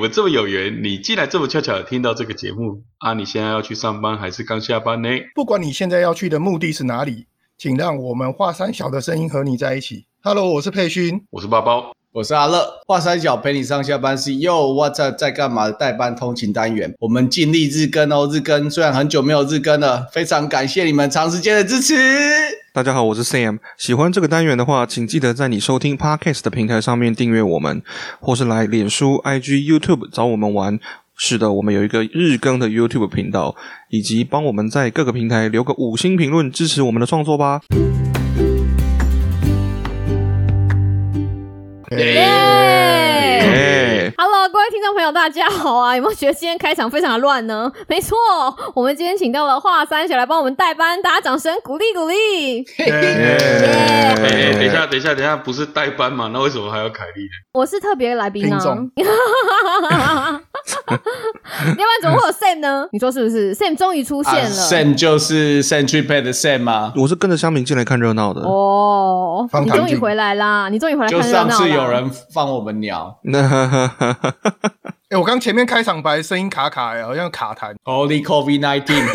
我们这么有缘，你竟然这么恰巧的听到这个节目啊！你现在要去上班还是刚下班呢？不管你现在要去的目的是哪里，请让我们华山小的声音和你在一起。Hello，我是佩勋，我是包包，我是阿乐，华山小陪你上下班是 Yo What's up 在干嘛的代班通勤单元，我们尽力日更哦，日更虽然很久没有日更了，非常感谢你们长时间的支持。大家好，我是 Sam。喜欢这个单元的话，请记得在你收听 Podcast 的平台上面订阅我们，或是来脸书、IG、YouTube 找我们玩。是的，我们有一个日更的 YouTube 频道，以及帮我们在各个平台留个五星评论，支持我们的创作吧。耶！Hello，各位听众朋友，大家好啊！有没有觉得今天开场非常的乱呢？没错，我们今天请到了华三小来帮我们代班，大家掌声鼓励鼓励。哎，等一下，等一下，等一下，不是代班嘛？那为什么还要凯莉呢？我是特别来宾啊！听众 要不然怎么会有 Sam 呢？你说是不是？Sam 终于出现了。Sam 就是 Century Pad 的 Sam 吗？我是跟着香明进来看热闹的。哦，你终于回来啦！你终于回来看热闹了。上次有人放我们鸟那 哎、我刚前面开场白声音卡卡哎，好像卡痰。，Holy COVID nineteen，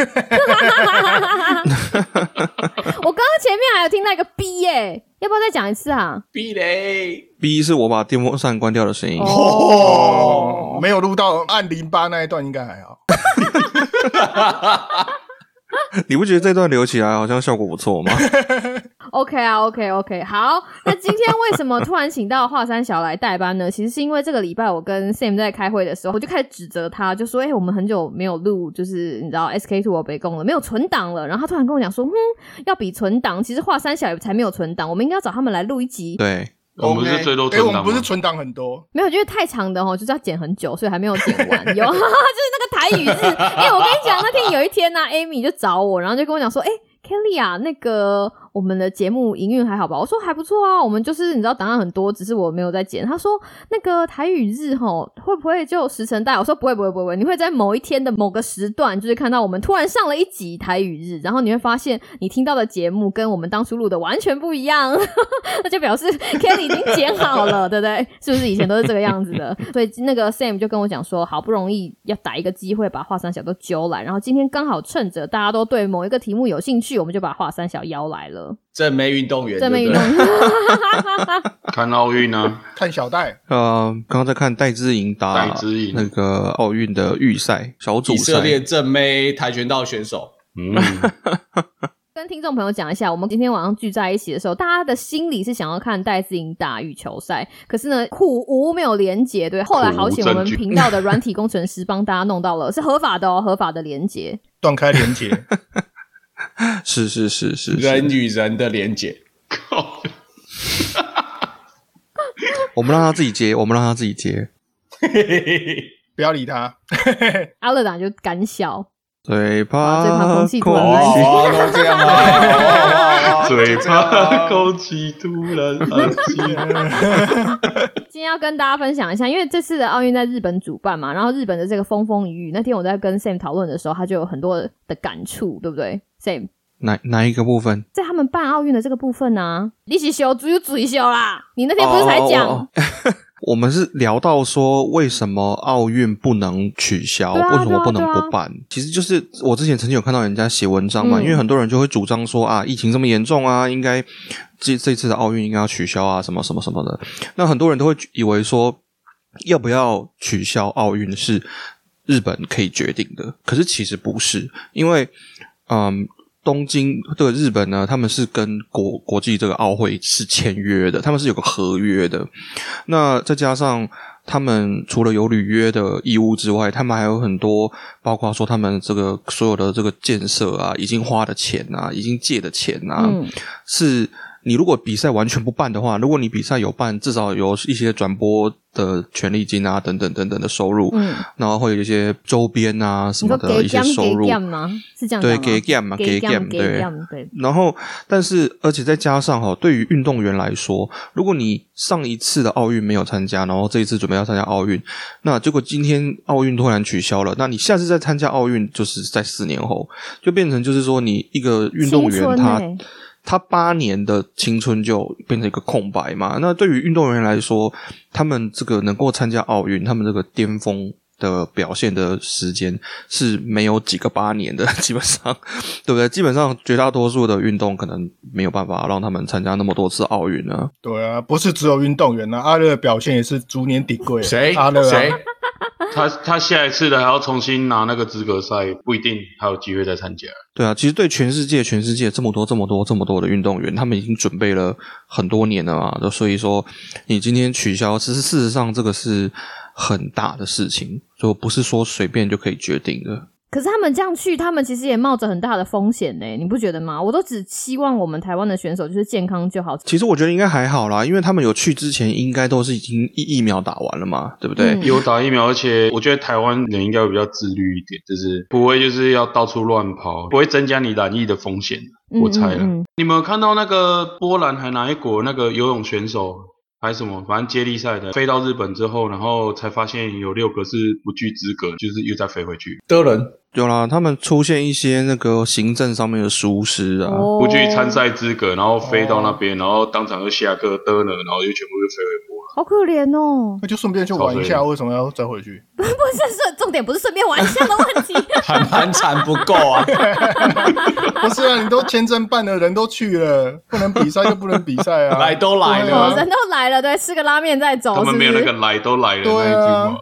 我刚刚前面还有听到一个 B 耶，要不要再讲一次啊？？B 嘞。B 是我把电风扇关掉的声音。哦，没有录到按零八那一段，应该还好。你不觉得这段留起来好像效果不错吗？OK 啊，OK OK，好。那今天为什么突然请到华山小来代班呢？其实是因为这个礼拜我跟 Sam 在开会的时候，我就开始指责他，就说：“哎、我们很久没有录，就是你知道 SK Two 我北贡了，没有存档了。”然后他突然跟我讲说：“嗯，要比存档，其实华山小也才没有存档，我们应该要找他们来录一集。对，我们不是最多我们不是存档很多，没有，因为太长的哦，就是要剪很久，所以还没有剪完。有，就是那个台语日。哎、我跟你讲，那天有一天呢、a m y 就找我，然后就跟我讲说：“哎、Kelly 啊，那个我们的节目营运还好吧？”我说：“还不错啊，我们就是你知道档案很多，只是我没有在剪。”他说：“那个台语日吼会不会就石沉大？”我说：“不会，不会，不会，你会在某一天的某个时段，就是看到我们突然上了一集台语日，然后你会发现你听到的节目跟我们当初录的完全不一样，那就表示 Kelly 已经剪好了，对不对？是不是以前都是这个样子的？所以那个 Sam 就跟我讲说，好不容易要打一个机会把华山小都揪来，然后今天刚好趁着大家都对某一个题目有兴趣，我们就把华山小邀来了。正妹运动员，正妹运动员，看奥运呢，看小戴，呃，刚刚在看戴资颖打戴资颖。那个奥运的预赛小组以色列，正妹跆拳道选手。嗯，跟听众朋友讲一下，我们今天晚上聚在一起的时候，大家的心里是想要看戴志颖打羽球赛，可是呢，苦无没有连结，对，后来好险，我们频道的软体工程师帮大家弄到了，是合法的哦，合法的连结。断开连接，是是是是人是，与人的连接。靠 我们让他自己接，我们让他自己接。不要理他。阿乐党就敢笑，嘴巴巴空气突然安静哦，都这样啊，嘴巴 空气突然 安静。今天要跟大家分享一下，因为这次的奥运在日本主办嘛，然后日本的这个风风雨雨，那天我在跟 Sam 讨论的时候，他就有很多的感触，对不对？Sam 哪哪一个部分？在他们办奥运的这个部分呢、你是修只有嘴修啦，你那天不是才讲？哦哦哦我们是聊到说，为什么奥运不能取消？啊为什么不能对啊啊不办？其实就是我之前曾经有看到人家写文章嘛，嗯因为很多人就会主张说啊，疫情这么严重啊，应该这这次的奥运应该要取消啊，什么什么什么的。那很多人都会以为说，要不要取消奥运是日本可以决定的，可是其实不是，因为嗯。东京这个日本呢，他们是跟国国际这个奥会是签约的，他们是有个合约的。那再加上他们除了有履约的义务之外，他们还有很多，包括说他们这个所有的这个建设啊，已经花的钱啊，已经借的钱啊，嗯，是你如果比赛完全不办的话，如果你比赛有办，至少有一些转播的权利金啊，等等等等的收入，嗯，然后会有一些周边啊什么的一些收入，gam 吗？是这样对，给 gam 嘛，给 game 对。对，然后，但是，而且再加上哈，对于运动员来说，如果你上一次的奥运没有参加，然后这一次准备要参加奥运，那结果今天奥运突然取消了，那你下次再参加奥运，就是在四年后，就变成就是说，你一个运动员他欸他八年的青春就变成一个空白嘛。那对于运动员来说，他们这个能够参加奥运，他们这个巅峰的表现的时间是没有几个八年的，基本上，对不对？基本上绝大多数的运动可能没有办法让他们参加那么多次奥运呢。对啊，不是只有运动员啊，阿乐的表现也是逐年顶贵。谁阿乐、啊、谁？他他下一次的还要重新拿那个资格赛，不一定还有机会再参加。对啊，其实对全世界，全世界这么多、这么多、这么多的运动员，他们已经准备了很多年了嘛。所以说，你今天取消，其实事实上这个是很大的事情，就不是说随便就可以决定的。可是他们这样去，他们其实也冒着很大的风险呢，你不觉得吗？我都只希望我们台湾的选手就是健康就好。其实我觉得应该还好啦，因为他们有去之前，应该都是已经疫疫苗打完了嘛，对不对？嗯有打疫苗，而且我觉得台湾人应该会比较自律一点，就是不会就是要到处乱跑，不会增加你染疫的风险。嗯我猜了。嗯嗯你们有看到那个波兰还哪一国那个游泳选手还是什么，反正接力赛的飞到日本之后，然后才发现有六个是不具资格，就是又再飞回去，德人有啦，他们出现一些那个行政上面的疏失啊。哦不具参赛资格，然后飞到那边，然后当场就下课的了，然后就全部就飞回波兰。好可怜哦。那就顺便去玩一下，为什么要再回去？不是是重点，不是顺便玩一下的问题。还盘缠不够啊！不是啊，你都签证办了，人都去了，不能比赛就不能比赛啊！来都来了啊哦，人都来了，对，吃个拉面再走，他们没有那个来都来了那一句对啊。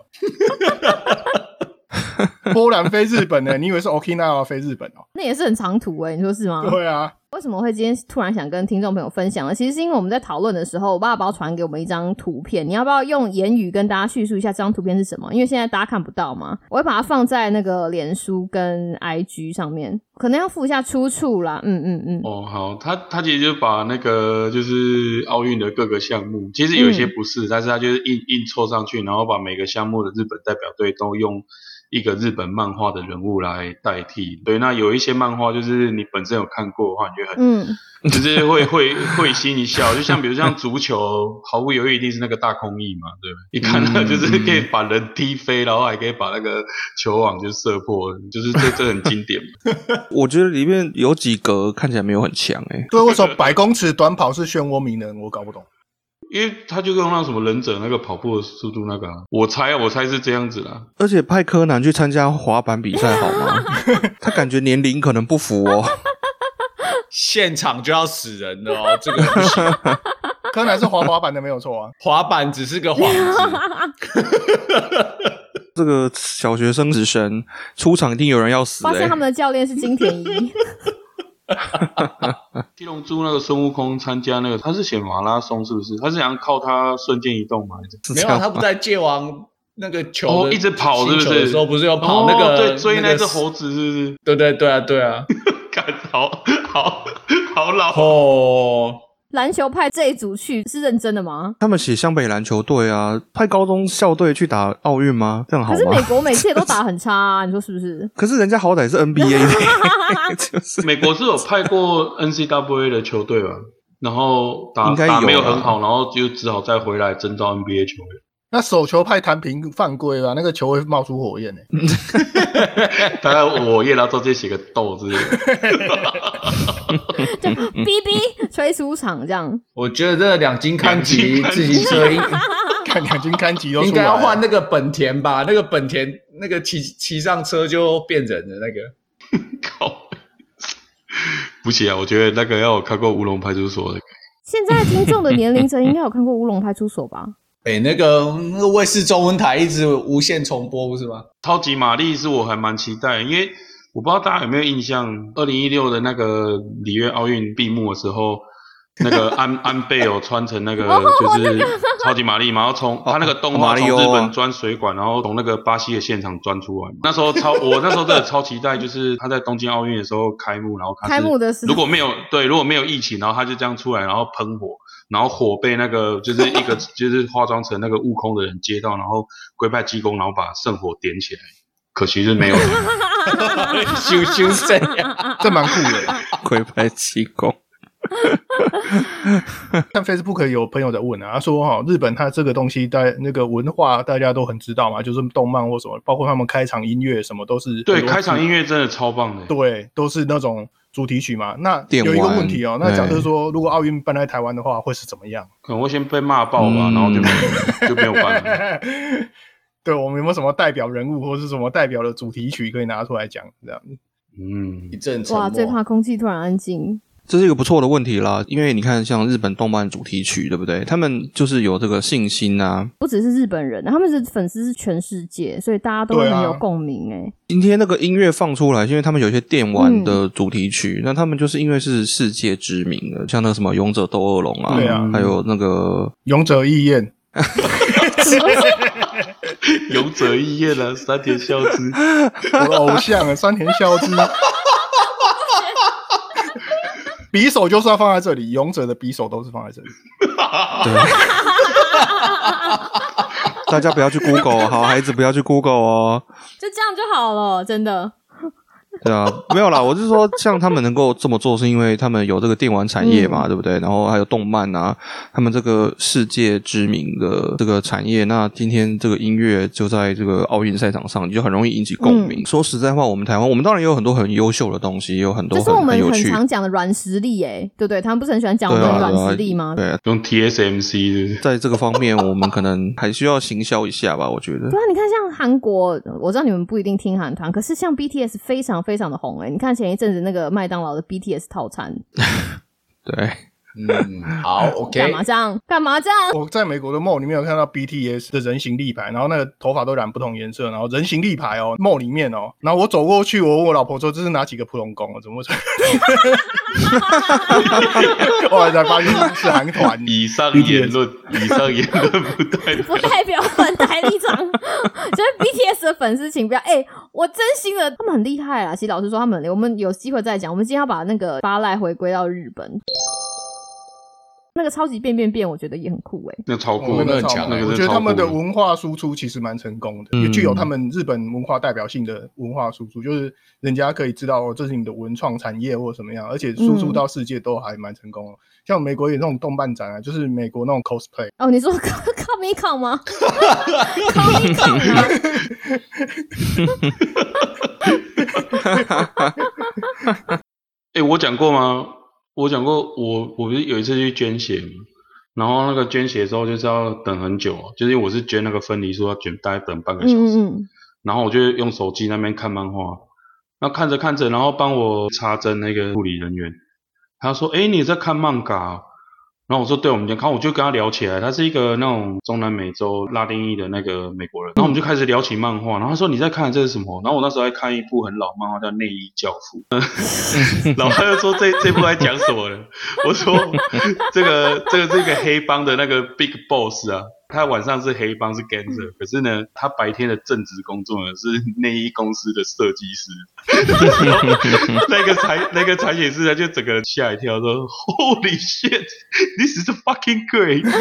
波兰飞日本呢？你以为是 Okinawa 飞日本哦？那也是很长途哎、你说是吗？对啊，为什么会今天突然想跟听众朋友分享呢？其实是因为我们在讨论的时候，我爸爸传给我们一张图片，你要不要用言语跟大家叙述一下这张图片是什么？因为现在大家看不到嘛，我会把它放在那个脸书跟 IG 上面，可能要附一下出处啦。嗯嗯嗯，哦，好，他他其实就把那个就是奥运的各个项目，其实有一些不是，但是他就是硬硬凑上去，然后把每个项目的日本代表队都用一个日本漫画的人物来代替。对，那有一些漫画就是你本身有看过的话，你就很、嗯，就是会会会心一笑，就像比如像足球，毫不犹豫一定是那个大空翼嘛，对不对？一看到就是可以把人踢飞，然后还可以把那个球网就射破，就是这这很经典嘛。我觉得里面有几格看起来没有很强欸诶、对，为什么百公尺短跑是漩涡鸣人？我搞不懂。因为他就用那什么忍者那个跑步的速度那个、啊，我猜我猜是这样子啦。而且派柯南去参加滑板比赛好吗？他感觉年龄可能不符哦。现场就要死人了哦，这个不行。柯南是滑滑板的没有错啊。滑板只是个幌子，这个小学生死神出场一定有人要死诶、发现他们的教练是金田一，七龙珠那个孙悟空参加那个，他是写马拉松是不是？他是想靠他瞬间移动吗？没有他不在界王那个球哦一直跑是不是星球的时候不是要跑那个哦对追那个只猴子是不是？对对对啊对啊，看 好好好老。哦，篮球派这一组去是认真的吗？他们写湘北篮球队啊，派高中校队去打奥运吗？这样好可是美吗？国每次也都打很差、啊，你说是不是？可是人家好歹是 NBA 的，就是美国是有派过 NCAA 的球队吧？然后打应该有打没有啊很好，然后就只好再回来征召 NBA 球员。那手球派弹屏犯规啊，那个球会冒出火焰呢、大概我叶然后中间写个豆之类的。就哔哔吹出场这样。我觉得这两斤看级两金看自行车应 看两斤看级都应该要换那个本田吧，那个本田那个骑骑上车就变人的那个。靠！不行啊，我觉得那个要有看过《乌龙派出所》的，现在听众的年龄层应该有看过《乌龙派出所》吧？哎、那个那个卫视中文台一直无限重播，不是吗？超级玛丽是我还蛮期待，因为我不知道大家有没有印象，二零一六的那个里约奥运闭幕的时候，那个安 安倍有穿成那个就是超级玛丽嘛，然后从他那个动画从马里奥啊日本钻水管，然后从那个巴西的现场钻出来。那时候超我那时候真的超期待，就是他在东京奥运的时候开幕，然后开幕的时候如果没有对如果没有疫情，然后他就这样出来，然后喷火。然后火被那个就是一个 就是化妆成那个悟空的人接到，然后龟派济公，然后把圣火点起来。可惜是没有。羞羞这样，这蛮酷的。龟派气功。看 Facebook 有朋友在问啊，他说哈、日本他这个东西在那个文化大家都很知道嘛，就是动漫或什么，包括他们开场音乐什么都是对，开场音乐真的超棒的。对，都是那种主题曲嘛。那电有一个玩问题哦，那假设对说如果奥运办在台湾的话，会是怎么样？可能会先被骂爆吧，嗯然后就没有就没有办了。对我们有没有什么代表人物或是什么代表的主题曲可以拿出来讲？这样嗯一，阵。哇，最怕空气突然安静。这是一个不错的问题啦，因为你看，像日本动漫主题曲，对不对？他们就是有这个信心啊。不只是日本人，他们是粉丝是全世界，所以大家都很有共鸣。哎，今天那个音乐放出来，因为他们有一些电玩的主题曲，那他们就是因为是世界知名的，像那个什么《勇者斗恶龙》啊，对啊还有那个勇者义彦，勇者义彦啊，山田孝之，我的偶像啊，山田孝之。匕首就是要放在这里，勇者的匕首都是放在这里。对。大家不要去 Google，好孩子不要去 Google 哦。就这样就好了，真的。对啊，没有啦，我是说，像他们能够这么做，是因为他们有这个电玩产业嘛，对不对？然后还有动漫啊，他们这个世界知名的这个产业，那今天这个音乐就在这个奥运赛场上，就很容易引起共鸣。说实在话，我们台湾，我们当然也有很多很优秀的东西，也有很多这是我们很很有趣。常讲的软实力，哎，对不对？他们不是很喜欢讲我们的软实力吗？对啊，用 TSMC？在这个方面，我们可能还需要行销一下吧，我觉得对。啊，你看像韩国，我知道你们不一定听韩团，可是像 BTS 非常非非常的红哎、你看前一阵子那个麦当劳的 BTS 套餐，对，嗯，好，OK，干嘛这样？干嘛这样？我在美国的 mall 里面有看到 BTS 的人形立牌，然后那个头发都染不同颜色，然后人形立牌哦，mall 里面哦，然后我走过去，我问我老婆说这是哪几个普通工啊？怎么会？后来才发现是韩团。以上言论，以上言论不代表不代表本台立场，就是 BTS 的粉丝，请不要哎、我真心的，他们很厉害啦。其实老实说，他们我们有机会再讲。我们今天要把那个巴赖回归到日本，那个超级变变变，我觉得也很酷哎、那超酷，哦那个超那很强那个我觉得他们的文文化输出其实蛮成功的，嗯也具有他们日本文化代表性的文化输出，就是人家可以知道哦，这是你的文创产业或什么样，而且输出到世界都还蛮成功的。像美国有那种动漫展啊，就是美国那种 cosplay，哦，你说 Comic Con 吗？Comic Con 吗？哎、我讲过吗？我讲过，我我不是有一次去捐血嘛，然后那个捐血的时候就是要等很久，就是因为我是捐那个分离术，要捐大概等半个小时，嗯嗯然后我就用手机那边看漫画，那看着看着，然后帮我插针那个护理人员，他说：“哎，你在看漫画哦？”然后我说：“对，我们就看。”我就跟他聊起来，他是一个那种中南美洲拉丁裔的那个美国人，然后我们就开始聊起漫画，然后他说：“你在看这是什么？”然后我那时候在看一部很老漫画叫《内衣教父》，然后他就说这这部在讲什么呢？我说这个这个是一个黑帮的那个 Big Boss 啊，他晚上是黑帮是 gangster，可是呢，他白天的正职工作呢是 内衣公司的设计师。那个裁那个裁剪师他就整个人吓一跳，说：“Holy shit, this is fucking great！”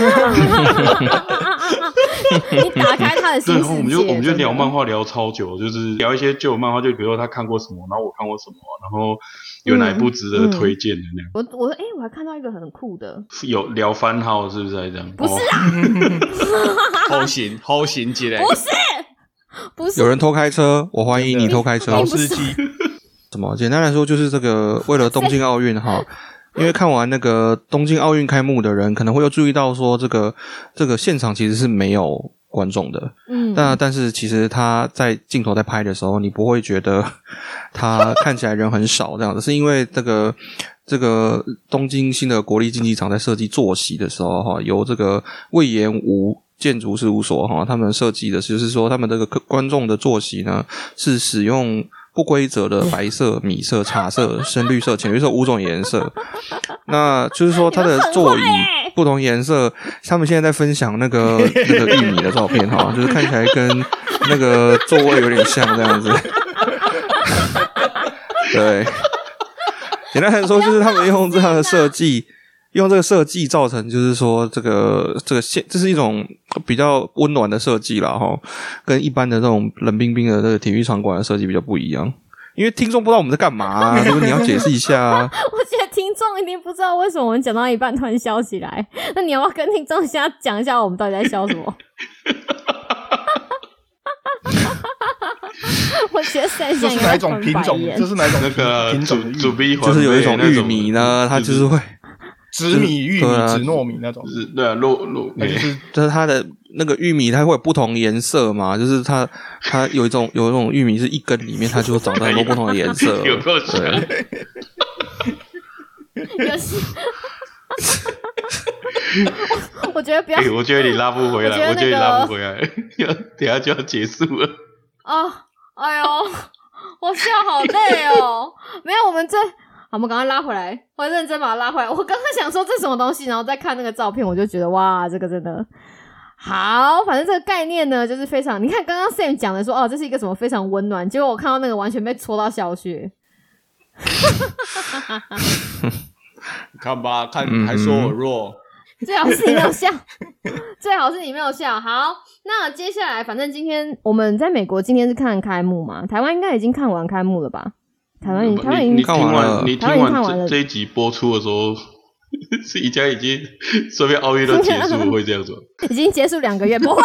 你打开他的新对，世界，然后我们就我们就聊漫画聊超久，就是聊一些旧漫画，就比如说他看过什么，然后我看过什么，然后有哪一部值得推荐的那样。我我哎、我还看到一个很酷的，有聊番号是不是这样？不是啊，偷行偷行之类，不是不是。有人偷开车，我怀疑你偷开车。老司机，怎么？简单来说，就是这个为了东京奥运哈，因为看完那个东京奥运开幕的人，可能会有注意到说，这个这个现场其实是没有观众的。嗯，但但是其实他在镜头在拍的时候，你不会觉得 他看起来人很少这样子，是因为这个这个东京新的国立竞技场在设计坐席的时候哈，由这个魏延吴。建筑事务所哈，他们设计的就是说，他们这个观众的坐席呢是使用不规则的白色、米色、茶色、深绿色、浅绿色五种颜色。那就是说，它的座椅不同颜色，他们现在在分享那个那个玉米的照片哈，就是看起来跟那个座位有点像这样子。对，简单来说，就是他们用这样的设计，用这个设计造成，就是说这个这个现，这是一种比较温暖的设计啦，哈，跟一般的那种冷冰冰的这个体育场馆的设计比较不一样。因为听众不知道我们在干嘛、啊，对不对？你要解释一下啊。我觉得听众一定不知道为什么我们讲到一半突然笑起来。那你要不要跟听众现在讲一下我们到底在笑什么？我觉得现这是哪一种品种？这是哪一种那个品种的玉米？主就是有一种玉米呢，它就是会，紫米、玉米、啊紫糯米那种就，是对啊，糯糯那就是就是它的那个玉米，它会有不同颜色嘛，就是它它有一种有一种玉米是一根里面它就长得很多不同的颜色，有够强对，有时。我我觉得不要哎，我觉得你拉不回我觉得来，我觉得你那个拉不回来，要等下就要结束了。啊！哎呦，我笑好累哦。没有，我们这好，我们赶快拉回来，我认真把它拉回来。我刚刚想说这什么东西，然后再看那个照片，我就觉得哇，这个真的好。反正这个概念呢，就是非常，你看刚刚 Sam 讲的说哦，这是一个什么非常温暖，结果我看到那个完全被戳到小穴。你看吧，看嗯还说我弱，最好是你没有笑，最好是你没有笑。好，那接下来，反正今天我们在美国，今天是看开幕嘛，台湾应该已经看完开幕了吧？台湾已台湾已你看完了完，你听台湾看完了这这一集播出的时候，是宜家已经 顺便奥运都结束了，会这样子？已经结束两个月，不会，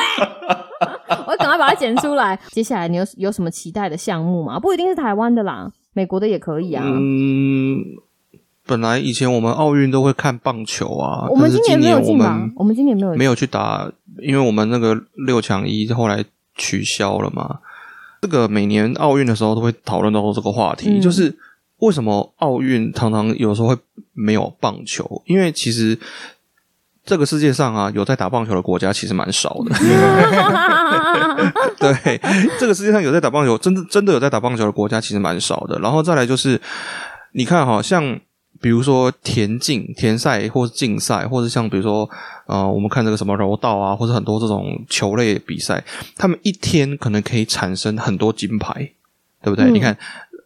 我赶快把它剪出来。接下来你有有什么期待的项目吗？不一定是台湾的啦，美国的也可以啊。嗯，本来以前我们奥运都会看棒球啊，我们今年没有进吧？我们今年没有没有去打，因为我们那个六强一后来取消了嘛。这个每年奥运的时候都会讨论到这个话题，嗯就是为什么奥运常常有时候会没有棒球？因为其实这个世界上啊，有在打棒球的国家其实蛮少的。对，这个世界上有在打棒球，真的真的有在打棒球的国家其实蛮少的。然后再来就是，你看哈，像比如说田径、田赛或是竞赛，或者像比如说呃，我们看这个什么柔道啊，或者很多这种球类比赛，他们一天可能可以产生很多金牌，对不对？嗯你看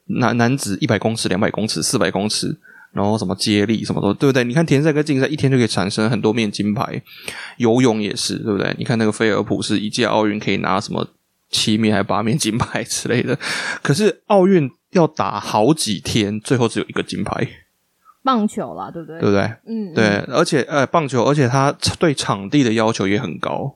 男男子一百公尺、两百公尺、四百公尺。然后什么接力什么的，对不对？你看田赛跟竞赛一天就可以产生很多面金牌，游泳也是，对不对？你看那个菲尔普是一届奥运可以拿什么七面还八面金牌之类的，可是奥运要打好几天，最后只有一个金牌，棒球啦，对不对？对不对？嗯，对，而且呃，棒球，而且它对场地的要求也很高，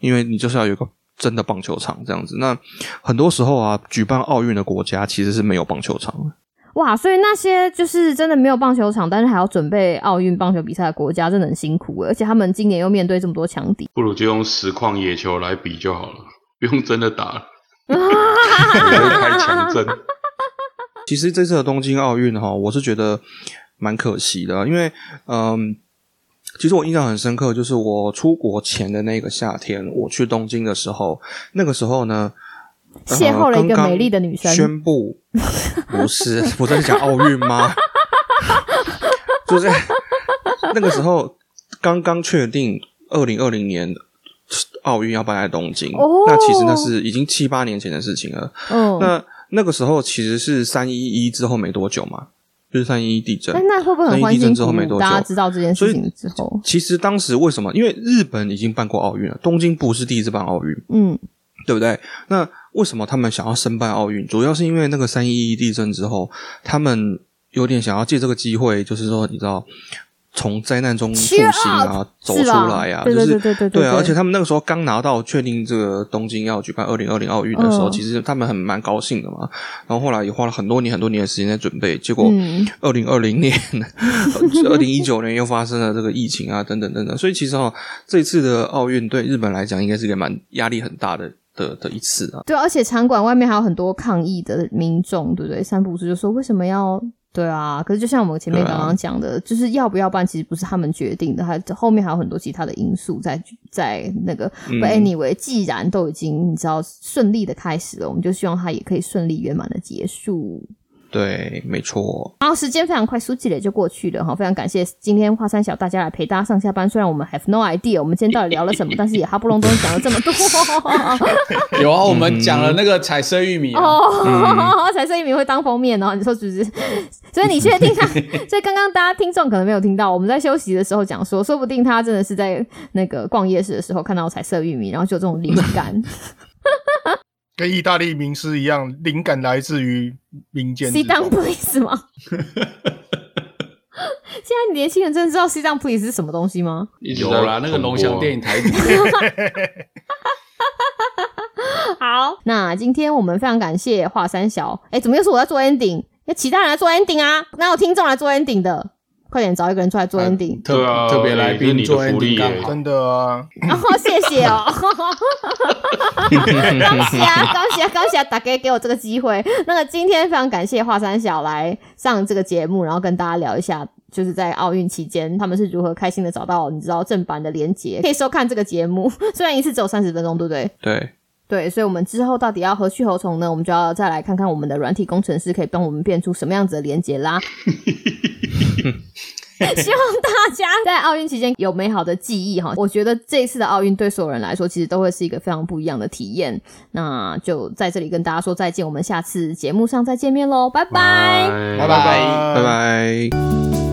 因为你就是要有一个真的棒球场这样子。那很多时候啊，举办奥运的国家其实是没有棒球场的。哇，所以那些就是真的没有棒球场，但是还要准备奥运棒球比赛的国家，真的很辛苦欸而且他们今年又面对这么多强敌。不如就用实况野球来比就好了，不用真的打了，开强针。其实这次的东京奥运哈，我是觉得蛮可惜的，因为嗯，其实我印象很深刻，就是我出国前的那个夏天，我去东京的时候，那个时候呢。呃邂逅了一个刚刚美丽的女生宣布不是，不是在讲奥运吗？就是那个时候刚刚确定二零二零年奥运要办在东京，哦那其实那是已经七八年前的事情了。嗯，那那个时候其实是三一一之后没多久嘛，就是三一一地震但。那会不会很三一地震欢欣鼓舞？之后大家知道这件事情之后，其实当时为什么？因为日本已经办过奥运了，东京不是第一次办奥运，嗯，对不对？那为什么他们想要申办奥运？主要是因为那个三一一地震之后，他们有点想要借这个机会，就是说，你知道，从灾难中复兴啊，走出来啊，对对就是对对对啊！而且他们那个时候刚拿到确定这个东京要举办二零二零奥运的时候，嗯其实他们很蛮高兴的嘛。然后后来也花了很多年很多年的时间在准备，结果嗯二零二零年、二零一九年又发生了这个疫情啊，等等等等。所以其实哈、这次的奥运对日本来讲，应该是一个蛮压力很大的的的一次啊。对，而且场馆外面还有很多抗议的民众，对不对？三浦师就说为什么要？对啊，可是就像我们前面刚刚讲的，就是要不要办，其实不是他们决定的，还后面还有很多其他的因素在在那个。嗯 But anyway，既然都已经你知道顺利的开始了，我们就希望它也可以顺利圆满的结束。对，没错。然后时间非常快速积累就过去了哈，非常感谢今天华山小大家来陪大家上下班。虽然我们 have no idea 我们今天到底聊了什么，但是也哈不隆咚讲了这么多。有啊，我们讲了那个彩色玉米啊，哦，彩色玉米会当封面哦，你说是不是？所以你确定他？所以刚刚大家听众可能没有听到，我们在休息的时候讲说，说不定他真的是在那个逛夜市的时候看到彩色玉米，然后就有这种灵感。跟意大利名师一样，灵感来自于民间之 Sit down。please 吗？现在年轻人真的知道 Sit down please 是什么东西吗？有啦，那个龙翔电影台语，好，那今天我们非常感谢华三小，哎，怎么又是我在做 ending？要其他人来做 ending 啊？哪有听众来做 ending 的？快点找一个人出来做 ending。啊特别来宾做 ending。真的啊，然后谢谢哦，感谢啊，感谢感谢大家给我这个机会。那个今天非常感谢华山小来上这个节目，然后跟大家聊一下，就是在奥运期间他们是如何开心的找到你知道正版的连接，可以收看这个节目。虽然一次只有三十分钟，对不对？对，对，所以我们之后到底要何去何从呢？我们就要再来看看我们的软体工程师可以帮我们变出什么样子的连接啦。希望大家 在奥运期间有美好的记忆哈。我觉得这一次的奥运对所有人来说，其实都会是一个非常不一样的体验。那就在这里跟大家说再见，我们下次节目上再见面喽，拜拜。拜拜拜拜。